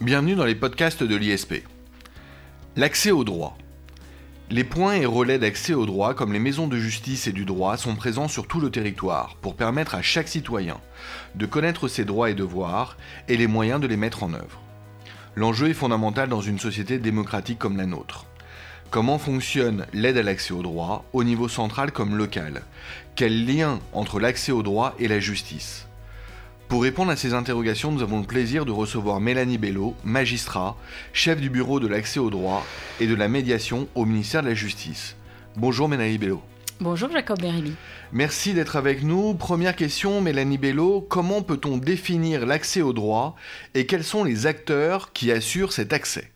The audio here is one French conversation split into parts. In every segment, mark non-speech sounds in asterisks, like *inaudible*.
Bienvenue dans les podcasts de l'ISP. L'accès au droit. Les points et relais d'accès au droit, comme les maisons de justice et du droit, sont présents sur tout le territoire pour permettre à chaque citoyen de connaître ses droits et devoirs et les moyens de les mettre en œuvre. L'enjeu est fondamental dans une société démocratique comme la nôtre. Comment fonctionne l'aide à l'accès au droit, au niveau central comme local? Quel lien entre l'accès au droit et la justice? Pour répondre à ces interrogations, nous avons le plaisir de recevoir Mélanie Bello, magistrat, chef du bureau de l'accès au droit et de la médiation au ministère de la Justice. Bonjour Mélanie Bello. Bonjour Jacob Berili. Merci d'être avec nous. Première question, Mélanie Bello, comment peut-on définir l'accès au droit et quels sont les acteurs qui assurent cet accès?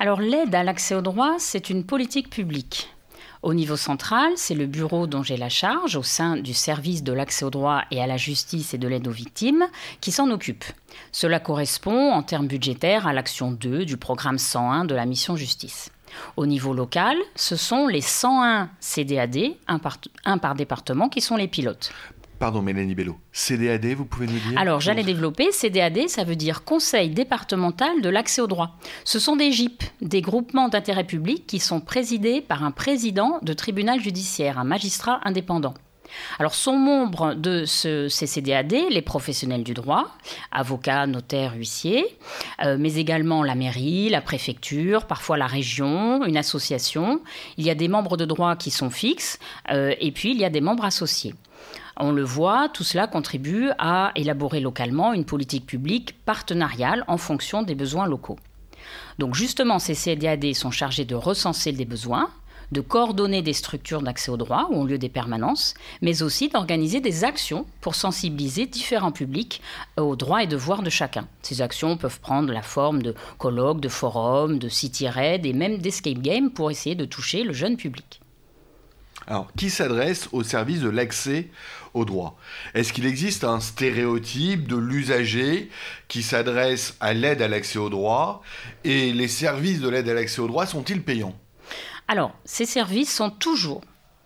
Alors l'aide à l'accès au droit, c'est une politique publique. Au niveau central, c'est le bureau dont j'ai la charge au sein du service de l'accès au droit et à la justice et de l'aide aux victimes qui s'en occupe. Cela correspond en termes budgétaires à l'action 2 du programme 101 de la mission justice. Au niveau local, ce sont les 101 CDAD, un par, un par département, qui sont les pilotes. Pardon, Mélanie Bello. CDAD, vous pouvez nous dire Alors, j'allais développer. CDAD, ça veut dire Conseil départemental de l'accès au droit. Ce sont des GIP, des groupements d'intérêt public qui sont présidés par un président de tribunal judiciaire, un magistrat indépendant. Alors, sont membres de ce, ces CDAD les professionnels du droit, avocats, notaires, huissiers, euh, mais également la mairie, la préfecture, parfois la région, une association. Il y a des membres de droit qui sont fixes, euh, et puis il y a des membres associés. On le voit, tout cela contribue à élaborer localement une politique publique partenariale en fonction des besoins locaux. Donc justement, ces CDAD sont chargés de recenser les besoins, de coordonner des structures d'accès au droit ou au lieu des permanences, mais aussi d'organiser des actions pour sensibiliser différents publics aux droits et devoirs de chacun. Ces actions peuvent prendre la forme de colloques, de forums, de city raids et même d'escape games pour essayer de toucher le jeune public. Alors, qui s'adresse au service de l'accès au droit? Est-ce qu'il existe un stéréotype de l'usager qui s'adresse à l'aide à l'accès au droit Et les services de l'aide à l'accès au droit sont-ils payants? Alors, ces services sont toujours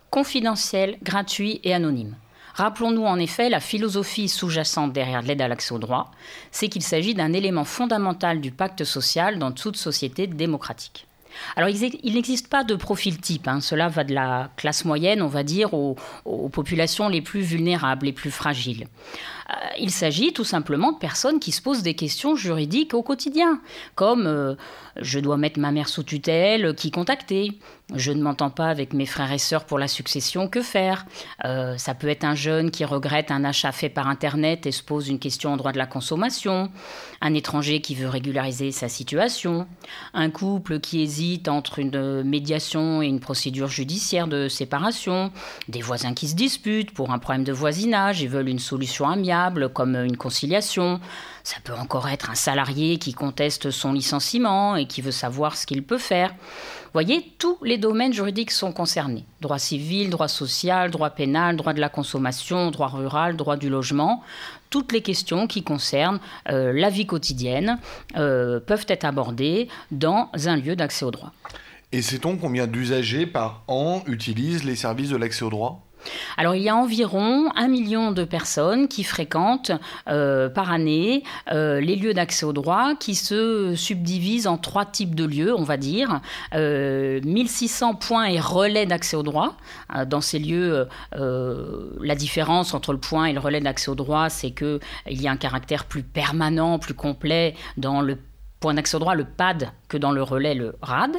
confidentiels, gratuits et anonymes. Rappelons-nous en effet la philosophie sous-jacente derrière l'aide à l'accès au droit, c'est qu'il s'agit d'un élément fondamental du pacte social dans toute société démocratique. Alors, il n'existe pas de profil type. Hein. Cela va de la classe moyenne, on va dire, aux, populations les plus vulnérables, les plus fragiles. Euh, il s'agit tout simplement de personnes qui se posent des questions juridiques au quotidien, comme euh, je dois mettre ma mère sous tutelle, qui contacter Je ne m'entends pas avec mes frères et sœurs pour la succession, que faire? Euh, Ça peut être un jeune qui regrette un achat fait par Internet et se pose une question en droit de la consommation, un étranger qui veut régulariser sa situation, un couple qui hésite entre une médiation et une procédure judiciaire de séparation, des voisins qui se disputent pour un problème de voisinage et veulent une solution amiable comme une conciliation. Ça peut encore être un salarié qui conteste son licenciement et qui veut savoir ce qu'il peut faire. Voyez, tous les domaines juridiques sont concernés. Droit civil, droit social, droit pénal, droit de la consommation, droit rural, droit du logement. Toutes les questions qui concernent euh, la vie quotidienne euh, peuvent être abordées dans un lieu d'accès au droit. Et sait-on combien d'usagers par an utilisent les services de l'accès au droit? Alors il y a environ un million de personnes qui fréquentent euh, par année euh, les lieux d'accès au droit qui se subdivisent en trois types de lieux, on va dire. 1600 euh, points et relais d'accès au droit. dans ces lieux, la différence entre le point et le relais d'accès au droit, c'est qu'il y a un caractère plus permanent, plus complet dans le point d'accès au droit, le PAD, que dans le relais, le RAD.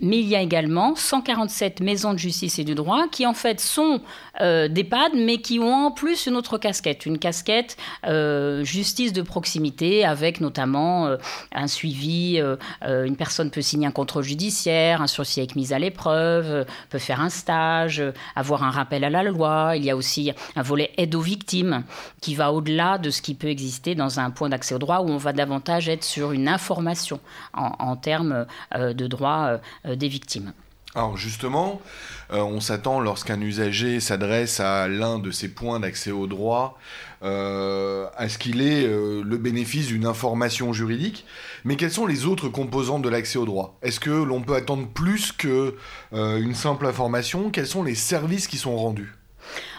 Mais il y a également 147 maisons de justice et du droit qui, en fait, sont euh, des PAD, mais qui ont en plus une autre casquette, une casquette euh, justice de proximité, avec notamment euh, un suivi. une personne peut signer un contrôle judiciaire, un sursis avec mise à l'épreuve, peut faire un stage, avoir un rappel à la loi. Il y a aussi un volet aide aux victimes qui va au-delà de ce qui peut exister dans un point d'accès au droit où on va davantage être sur une information en termes euh, de droits euh, des victimes. Alors justement, euh, on s'attend lorsqu'un usager s'adresse à l'un de ces points d'accès au droit à ce qu'il ait le bénéfice d'une information juridique. Mais quelles sont les autres composantes de l'accès au droit Est-ce que l'on peut attendre plus qu'une simple information? Quels sont les services qui sont rendus?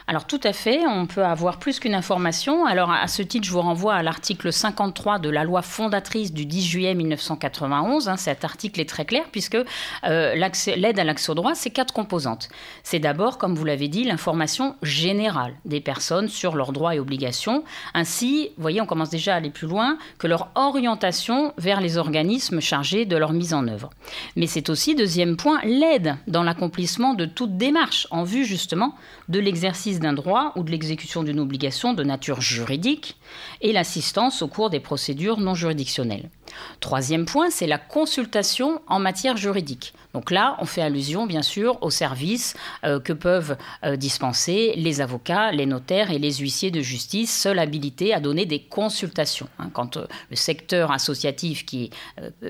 Alors tout à fait, on peut avoir plus qu'une information. Alors à ce titre, je vous renvoie à l'article 53 de la loi fondatrice du 10 juillet 1991. Hein. cet article est très clair puisque euh, l'aide à l'accès au droit, c'est quatre composantes. C'est d'abord, comme vous l'avez dit, l'information générale des personnes sur leurs droits et obligations. Ainsi, vous voyez, on commence déjà à aller plus loin que leur orientation vers les organismes chargés de leur mise en œuvre. Mais c'est aussi, deuxième point, l'aide dans l'accomplissement de toute démarche en vue justement de l'exercice d'un droit ou de l'exécution d'une obligation de nature juridique et l'assistance au cours des procédures non juridictionnelles. Troisième point, c'est la consultation en matière juridique. Donc là, on fait allusion bien sûr aux services euh, que peuvent euh, dispenser les avocats, les notaires et les huissiers de justice, seuls habilités à donner des consultations. Hein. quand euh, le secteur associatif, qui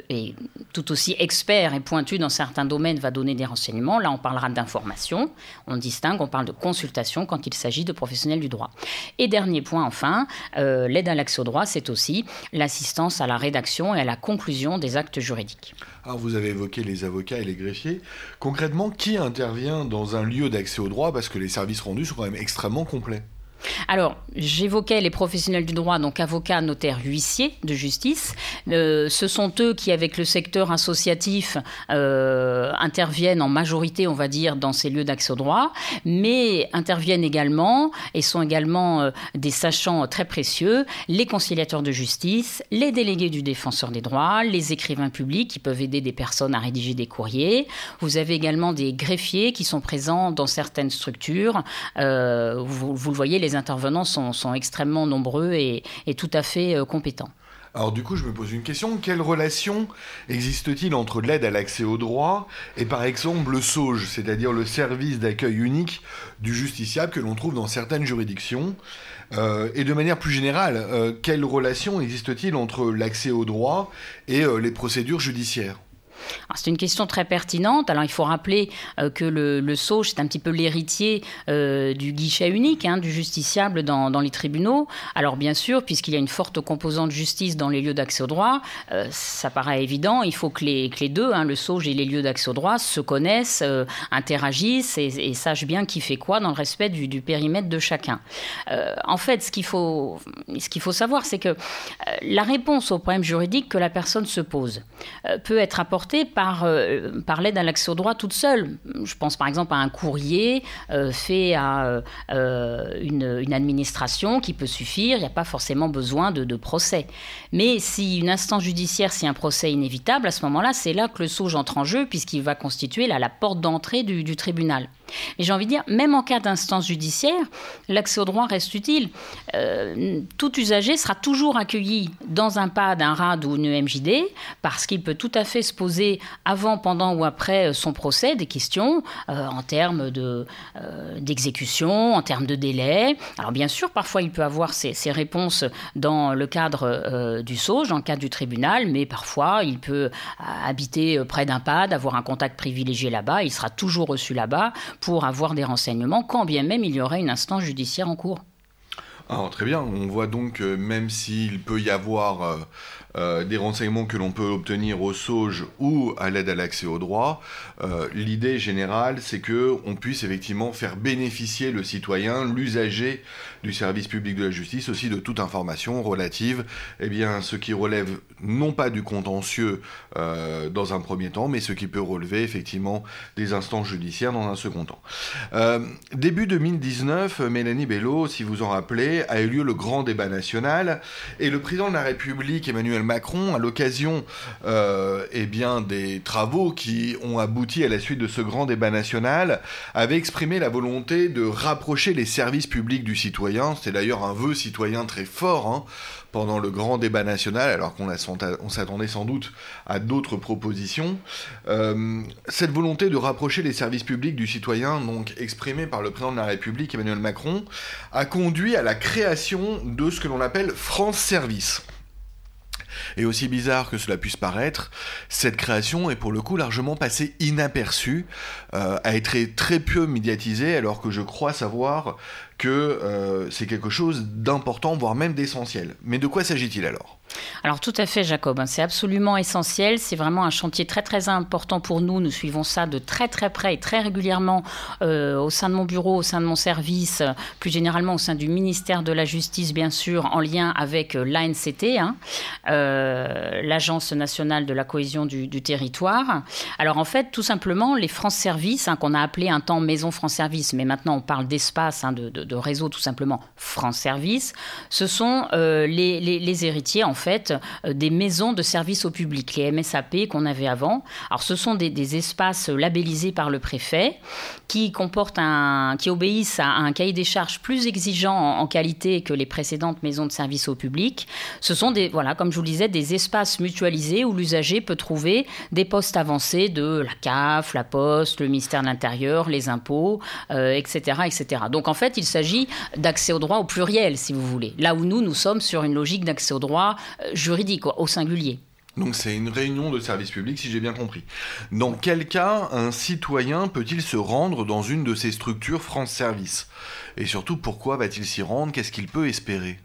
est tout aussi expert et pointu dans certains domaines, va donner des renseignements, là on parlera d'information. On distingue, on parle de consultation quand il s'agit de professionnels du droit. Et dernier point enfin, l'aide à l'accès au droit, c'est aussi l'assistance à la rédaction et à la conclusion des actes juridiques. Alors vous avez évoqué les avocats et les greffiers. Concrètement, qui intervient dans un lieu d'accès au droit? Parce que les services rendus sont quand même extrêmement complets. Alors, j'évoquais les professionnels du droit, donc avocats, notaires, huissiers de justice. Euh, ce sont eux qui, avec le secteur associatif, euh, interviennent en majorité, on va dire, dans ces lieux d'accès au droit, mais interviennent également et sont également euh, des sachants très précieux, les conciliateurs de justice, les délégués du défenseur des droits, les écrivains publics qui peuvent aider des personnes à rédiger des courriers. Vous avez également des greffiers qui sont présents dans certaines structures. Vous, vous, le voyez, les intervenants sont, extrêmement nombreux et, tout à fait euh, compétents. Alors du coup, je me pose une question. Quelle relation existe-t-il entre l'aide à l'accès au droit et par exemple le SAUGE, c'est-à-dire le service d'accueil unique du justiciable que l'on trouve dans certaines juridictions? Euh, Et de manière plus générale, euh, quelle relation existe-t-il entre l'accès au droit et les procédures judiciaires? C'est une question très pertinente. Alors il faut rappeler euh, que le, le c'est un petit peu l'héritier euh, du guichet unique, hein, du justiciable dans, les tribunaux. Alors bien sûr, puisqu'il y a une forte composante justice dans les lieux d'accès au droit, euh, ça paraît évident, il faut que les, deux, hein, le SAUGE et les lieux d'accès au droit, se connaissent, interagissent et, sachent bien qui fait quoi dans le respect du, périmètre de chacun. en fait, ce qu'il faut savoir, c'est que la réponse au problème juridique que la personne se pose peut être apportée par, euh, par l'aide à l'accès au droit toute seule. Je pense par exemple à un courrier euh, fait à euh, une, administration qui peut suffire, il n'y a pas forcément besoin de, procès. Mais si une instance judiciaire, si un procès est inévitable, à ce moment-là, c'est là que le SAUGE entre en jeu, puisqu'il va constituer la porte d'entrée du tribunal. Mais j'ai envie de dire, même en cas d'instance judiciaire, l'accès au droit reste utile. Euh, tout usager sera toujours accueilli dans un PAD, un RAD ou une EMJD, parce qu'il peut tout à fait se poser avant, pendant ou après son procès des questions euh, en termes de, euh, d'exécution, en termes de délai. Alors bien sûr, parfois il peut avoir ses, réponses dans le cadre du SAUGE, dans le cadre du tribunal, mais parfois il peut habiter près d'un PAD, avoir un contact privilégié là-bas, il sera toujours reçu là-bas pour avoir des renseignements, quand bien même il y aurait une instance judiciaire en cours. Ah, très bien, on voit donc que même s'il peut y avoir euh, euh, des renseignements que l'on peut obtenir au SAUGE ou à l'aide à l'accès au droit, euh, l'idée générale c'est que on puisse effectivement faire bénéficier le citoyen, l'usager du service public de la justice aussi de toute information relative eh bien, ce qui relève non pas du contentieux dans un premier temps, mais ce qui peut relever effectivement des instances judiciaires dans un second temps. début 2019, Mélanie Bello, si vous en rappelez, a eu lieu le grand débat national et le président de la République, Emmanuel Macron, à l'occasion euh, eh bien, des travaux qui ont abouti à la suite de ce grand débat national, avait exprimé la volonté de rapprocher les services publics du citoyen. C'est d'ailleurs un vœu citoyen très fort. Hein, pendant le grand débat national, alors qu'on s'attendait sans doute à d'autres propositions. Euh, cette volonté de rapprocher les services publics du citoyen, donc exprimée par le président de la République Emmanuel Macron, a conduit à la création de ce que l'on appelle France Service. Et aussi bizarre que cela puisse paraître, cette création est pour le coup largement passée inaperçue, euh, a été très peu médiatisée, alors que je crois savoir que c'est quelque chose d'important, voire même d'essentiel. Mais de quoi s'agit-il alors? Alors tout à fait, Jacob, hein, c'est absolument essentiel. C'est vraiment un chantier très très important pour nous. Nous suivons ça de très très près et très régulièrement euh, au sein de mon bureau, au sein de mon service, plus généralement au sein du ministère de la Justice, bien sûr, en lien avec euh, l'ANCT, hein, euh, l'Agence nationale de la cohésion du, territoire. Alors en fait, tout simplement, les France Service, hein, qu'on a appelé un temps Maison France Service, mais maintenant on parle d'espace, de, réseau tout simplement France Service, ce sont les, héritiers en euh, des maisons de services au public, les MSAP qu'on avait avant. Alors ce sont des, espaces labellisés par le préfet qui comportent un, qui obéissent à un cahier des charges plus exigeant en, qualité que les précédentes maisons de services au public. Ce sont des, voilà, comme je vous le disais, des espaces mutualisés où l'usager peut trouver des postes avancés de la CAF, la Poste, le ministère de l'Intérieur, les impôts, etc., euh, etc. Donc en fait, il s'agit d'accès au droit au pluriel, si vous voulez. Là où nous, nous sommes sur une logique d'accès au droit euh, juridique, au singulier. Donc c'est une réunion de service public, si j'ai bien compris. Dans quel cas un citoyen peut-il se rendre dans une de ces structures France Service Et surtout, pourquoi va-t-il s'y rendre? Qu'est-ce qu'il peut espérer?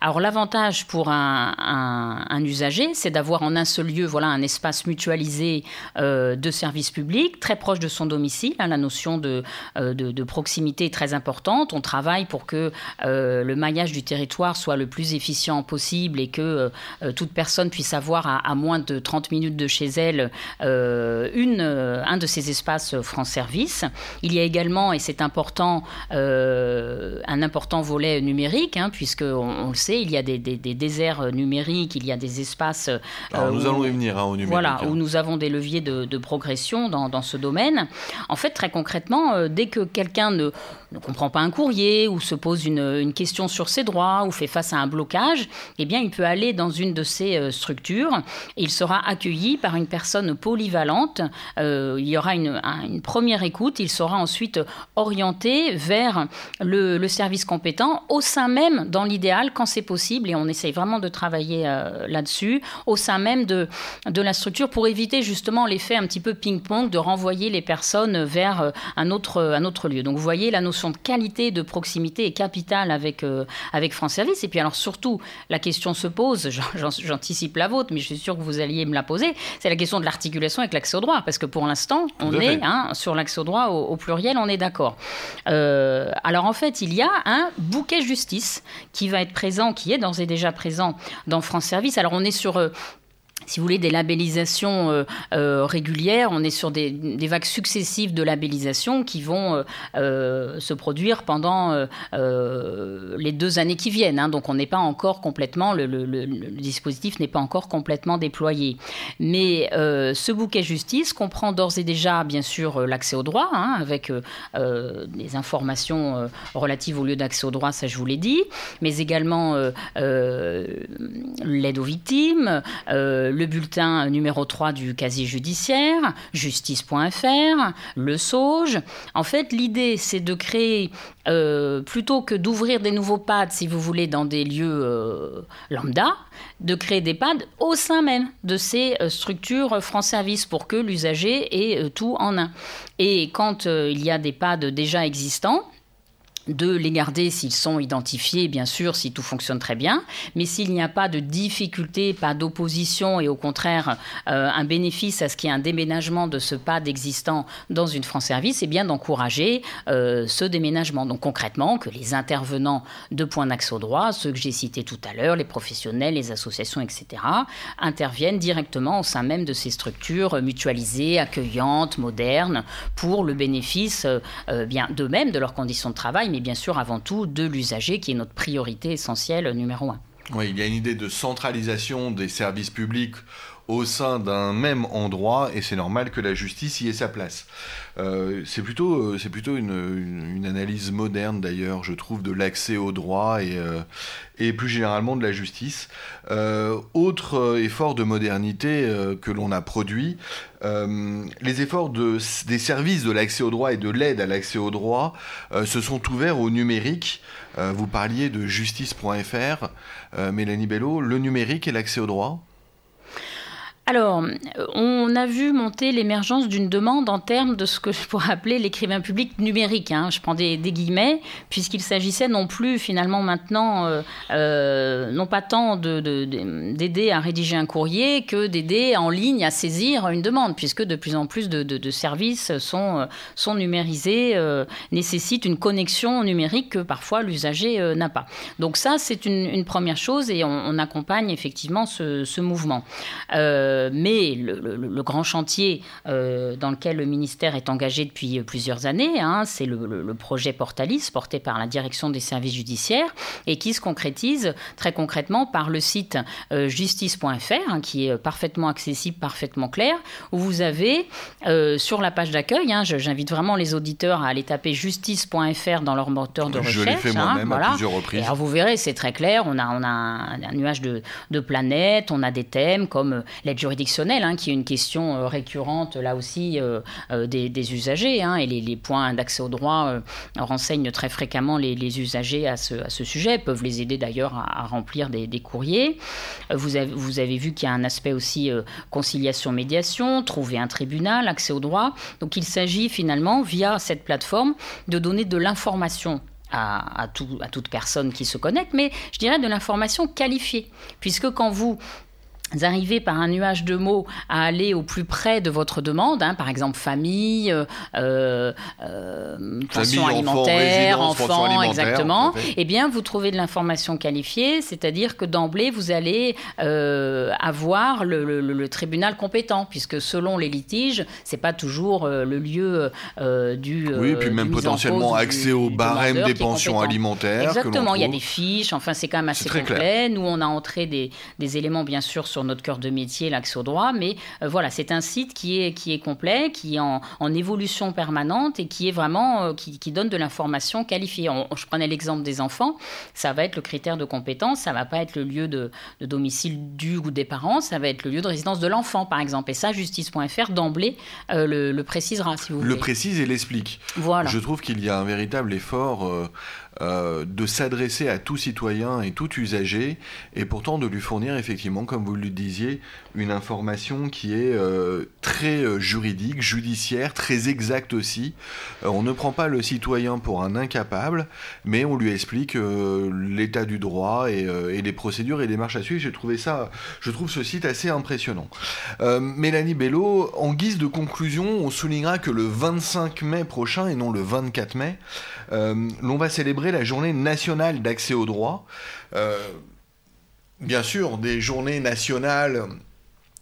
Alors l'avantage pour un, usager, c'est d'avoir en un seul lieu voilà, un espace mutualisé euh, de services publics, très proche de son domicile. Hein, la notion euh, de, proximité est très importante. On travaille pour que euh, le maillage du territoire soit le plus efficient possible et que toute personne puisse avoir à, moins de 30 minutes de chez elle une, un de ces espaces France Service. Il y a également, et c'est important, un important volet numérique, hein, puisque le sait, il y a des, déserts euh, numériques, il y a des espaces. Euh, Alors nous allons y venir hein, au numérique. Voilà, hein. où nous avons des leviers de, progression dans, ce domaine. En fait, très concrètement, euh, dès que quelqu'un ne, ne, comprend pas un courrier ou se pose une, question sur ses droits ou fait face à un blocage, eh bien, il peut aller dans une de ces structures et il sera accueilli par une personne polyvalente. il y aura une, première écoute, il sera ensuite orienté vers le, le service compétent au sein même, dans l'idéal, quand c'est possible, et on essaye vraiment de travailler euh, là-dessus, au sein même de, de la structure, pour éviter justement l'effet un petit peu ping-pong de renvoyer les personnes vers euh, un, autre, un autre lieu. Donc vous voyez, la notion de qualité, de proximité est capitale avec, euh, avec France Service. Et puis alors surtout, la question se pose, *laughs* j'anticipe la vôtre, mais je suis sûr que vous alliez me la poser, c'est la question de l'articulation avec l'accès au droit, parce que pour l'instant, on est hein, sur l'accès au droit au, pluriel, on est d'accord. alors en fait, il y a un bouquet justice qui va être qui est d'ores et déjà présent dans France Service. Alors on est sur euh, si vous voulez, des labellisations euh, euh, régulières. On est sur des, vagues successives de labellisation qui vont euh, se produire pendant les deux années qui viennent. Hein. Donc on n'est pas encore complètement, le, dispositif n'est pas encore complètement déployé. Mais ce bouquet justice comprend d'ores et déjà, bien sûr, l'accès au droit, hein, avec des informations relatives au lieu d'accès au droit, ça je vous l'ai dit, mais également l'aide aux victimes le bulletin numéro 3 du casier judiciaire, justice.fr, le SAUGE. En fait, l'idée, c'est de créer, euh, plutôt que d'ouvrir des nouveaux pads, si vous voulez, dans des lieux euh, lambda, de créer des pads au sein même de ces euh, structures France Service pour que l'usager ait tout en un. Et quand il y a des pads déjà existants, de les garder s'ils sont identifiés, bien sûr, si tout fonctionne très bien, mais s'il n'y a pas de difficulté, pas d'opposition et au contraire euh, un bénéfice à ce qu'il y ait un déménagement de ce PAD existant dans une France Service, et eh bien d'encourager euh, ce déménagement. Donc concrètement, que les intervenants de points d'accès au droit, ceux que j'ai cités tout à l'heure, les professionnels, les associations, etc., interviennent directement au sein même de ces structures mutualisées, accueillantes, modernes, pour le bénéfice euh, bien d'eux-mêmes, de leurs conditions de travail, bien sûr avant tout de l'usager qui est notre priorité essentielle numéro un. Oui, il y a une idée de centralisation des services publics au sein d'un même endroit et c'est normal que la justice y ait sa place. Euh, c'est plutôt, euh, c'est plutôt une, analyse moderne d'ailleurs, je trouve, de l'accès au droit et, euh, plus généralement de la justice. autre effort de modernité que l'on a produit, les efforts de, des services de l'accès au droit et de l'aide à l'accès au droit se sont ouverts au numérique. vous parliez de justice.fr, Mélanie Bello, le numérique et l'accès au droit alors, on a vu monter l'émergence d'une demande en termes de ce que je pourrais appeler l'écrivain public numérique. Hein. Je prends des, guillemets, puisqu'il s'agissait non plus finalement maintenant, euh, euh, non pas tant d'aider à rédiger un courrier que d'aider en ligne à saisir une demande, puisque de plus en plus de, services sont, numérisés, euh, nécessitent une connexion numérique que parfois l'usager n'a pas. Donc ça, c'est une, première chose et on, accompagne effectivement ce, mouvement. Euh, mais le, grand chantier euh, dans lequel le ministère est engagé depuis plusieurs années, hein, c'est le, projet Portalis, porté par la direction des services judiciaires, et qui se concrétise très concrètement par le site euh, justice.fr, hein, qui est parfaitement accessible, parfaitement clair, où vous avez sur la page d'accueil, hein, j'invite vraiment les auditeurs à aller taper justice.fr dans leur moteur de recherche. Je l'ai fait moi-même à plusieurs reprises. alors vous verrez, c'est très clair, on a, on a un, nuage de, de planètes, on a des thèmes comme l'aide juridictionnelle, hein, qui est une question euh, récurrente là aussi euh, euh, des, usagers, hein, et les, points d'accès au droit renseignent très fréquemment les, usagers à ce, sujet, peuvent les aider d'ailleurs à, remplir des, courriers. Vous avez, vu qu'il y a un aspect aussi conciliation-médiation, trouver un tribunal, accès au droit. Donc il s'agit finalement, via cette plateforme, de donner de l'information à, à, toute personne qui se connecte, mais je dirais de l'information qualifiée. Puisque quand vous arrivez par un nuage de mots à aller au plus près de votre demande, hein, par exemple famille, euh, euh, pension alimentaire, enfants, exactement, eh bien vous trouvez de l'information qualifiée, c'est-à-dire que d'emblée vous allez euh, avoir le, tribunal compétent, puisque selon les litiges, c'est pas toujours euh, le lieu euh, du oui, puis même potentiellement accès au barème des pensions alimentaires. Exactement, il y a des fiches, enfin c'est quand même assez complet. Nous on a entré des, des éléments bien sûr sur notre cœur de métier, l'accès au droit, mais euh, voilà, c'est un site qui est, qui est complet, qui est en, évolution permanente et qui est vraiment, euh, qui, donne de l'information qualifiée. je prenais l'exemple des enfants, ça va être le critère de compétence, ça va pas être le lieu de, domicile du ou des parents, ça va être le lieu de résidence de l'enfant, par exemple. Et ça, justice.fr, d'emblée, euh, le, précisera, si vous voulez. Le précise et l'explique. Voilà. Je trouve qu'il y a un véritable effort euh, de s'adresser à tout citoyen et tout usager, et pourtant de lui fournir effectivement, comme vous le disiez, une information qui est euh, très euh, juridique, judiciaire, très exacte aussi. on ne prend pas le citoyen pour un incapable, mais on lui explique l'état du droit et, les procédures et les marches à suivre. J'ai trouvé ça, je trouve ce site assez impressionnant. Mélanie Bello, en guise de conclusion, on soulignera que le 25 mai prochain et non le 24 mai, l'on va célébrer la journée nationale d'accès au droit. Euh, bien sûr, des journées nationales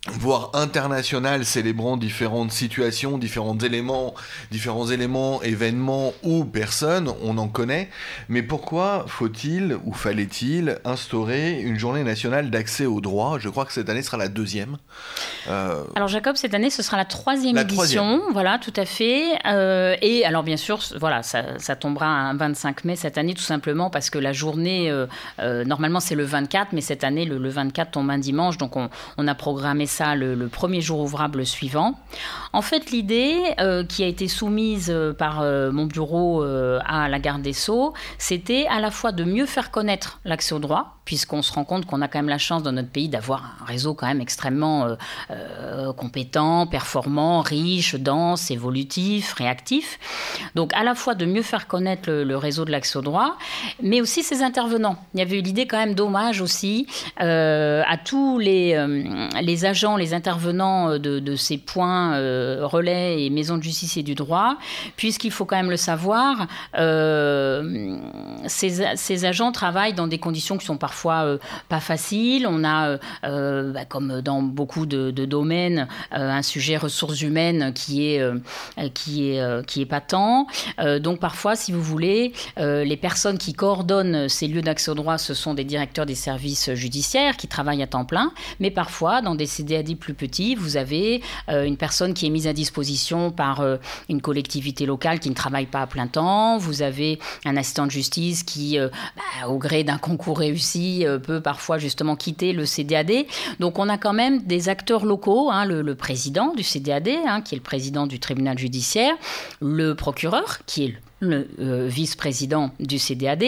voire international célébrant différentes situations, différents éléments, différents éléments, événements ou personnes, on en connaît. Mais pourquoi faut-il ou fallait-il instaurer une journée nationale d'accès au droit? Je crois que cette année sera la deuxième. Euh, alors Jacob, cette année ce sera la troisième édition, voilà, tout à fait. Euh, et alors bien sûr, voilà, ça, tombera un 25 mai cette année tout simplement parce que la journée, euh, normalement c'est le 24, mais cette année le, 24 tombe un dimanche, donc on, on a programmé ça le, premier jour ouvrable suivant. En fait, l'idée euh, qui a été soumise euh, par euh, mon bureau à la garde des Sceaux, c'était à la fois de mieux faire connaître l'accès au droit, puisqu'on se rend compte qu'on a quand même la chance dans notre pays d'avoir un réseau quand même extrêmement compétent, performant, riche, dense, évolutif, réactif. Donc à la fois de mieux faire connaître le, réseau de l'accès au droit, mais aussi ses intervenants. Il y avait eu l'idée quand même d'hommage aussi à tous les, les agents les intervenants euh, de, ces points euh, relais et maisons de justice et du droit, puisqu'il faut quand même le savoir, euh, ces, agents travaillent dans des conditions qui sont parfois pas faciles. On a, bah, comme dans beaucoup de, domaines, un sujet ressources humaines qui est, qui est, qui est patent. donc parfois, si vous voulez, les personnes qui coordonnent ces lieux d'accès au droit, ce sont des directeurs des services judiciaires qui travaillent à temps plein, mais parfois dans des CDAD plus petit, vous avez euh, une personne qui est mise à disposition par euh, une collectivité locale qui ne travaille pas à plein temps. Vous avez un assistant de justice qui, euh, bah, au gré d'un concours réussi, peut parfois justement quitter le CDAD. Donc on a quand même des acteurs locaux, hein, le, président du CDAD, hein, qui est le président du tribunal judiciaire, le procureur, qui est le vice-président du CDAD,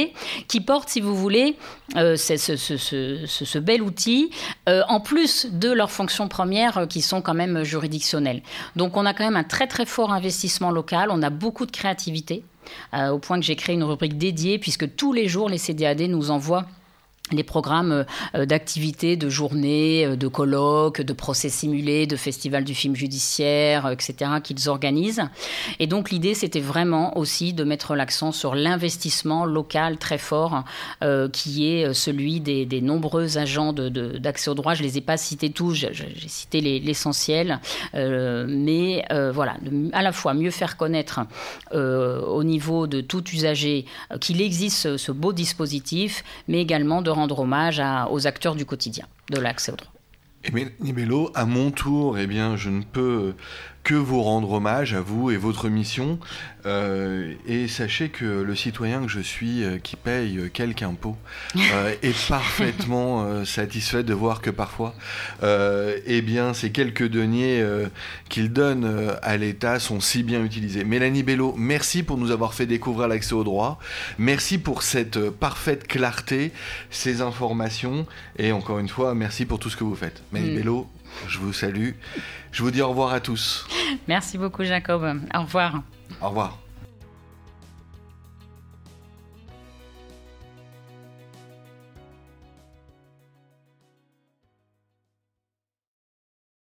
qui porte, si vous voulez, ce, ce, bel outil, en plus de leur fonction sanctions premières qui sont quand même juridictionnelles. Donc on a quand même un très très fort investissement local, on a beaucoup de créativité, au point que j'ai créé une rubrique dédiée, puisque tous les jours les CDAD nous envoient les programmes euh, d'activités, de journées, euh, de colloques, de procès simulés, de festivals du film judiciaire, euh, etc., qu'ils organisent. Et donc l'idée, c'était vraiment aussi de mettre l'accent sur l'investissement local très fort, qui est celui des, nombreux agents d'accès de, au droit. Je ne les ai pas cités tous, j'ai cité l'essentiel, mais voilà, à la fois mieux faire connaître au niveau de tout usager qu'il existe ce, beau dispositif, mais également de rendre hommage aux acteurs du quotidien de l'accès au droit. Et Nibello, à mon tour, eh bien, je ne peux que vous rendre hommage à vous et votre mission. Euh, et sachez que le citoyen que je suis, euh, qui paye quelque impôt, *laughs* euh, est parfaitement satisfait de voir que parfois, eh bien, ces quelques deniers qu'il donne à l'État sont si bien utilisés. Mélanie Bello, merci pour nous avoir fait découvrir l'accès au droit. Merci pour cette parfaite clarté, ces informations. Et encore une fois, merci pour tout ce que vous faites. Mélanie mm. Bello, je vous salue. Je vous dis au revoir à tous. Merci beaucoup, Jacob. Au revoir. Au revoir.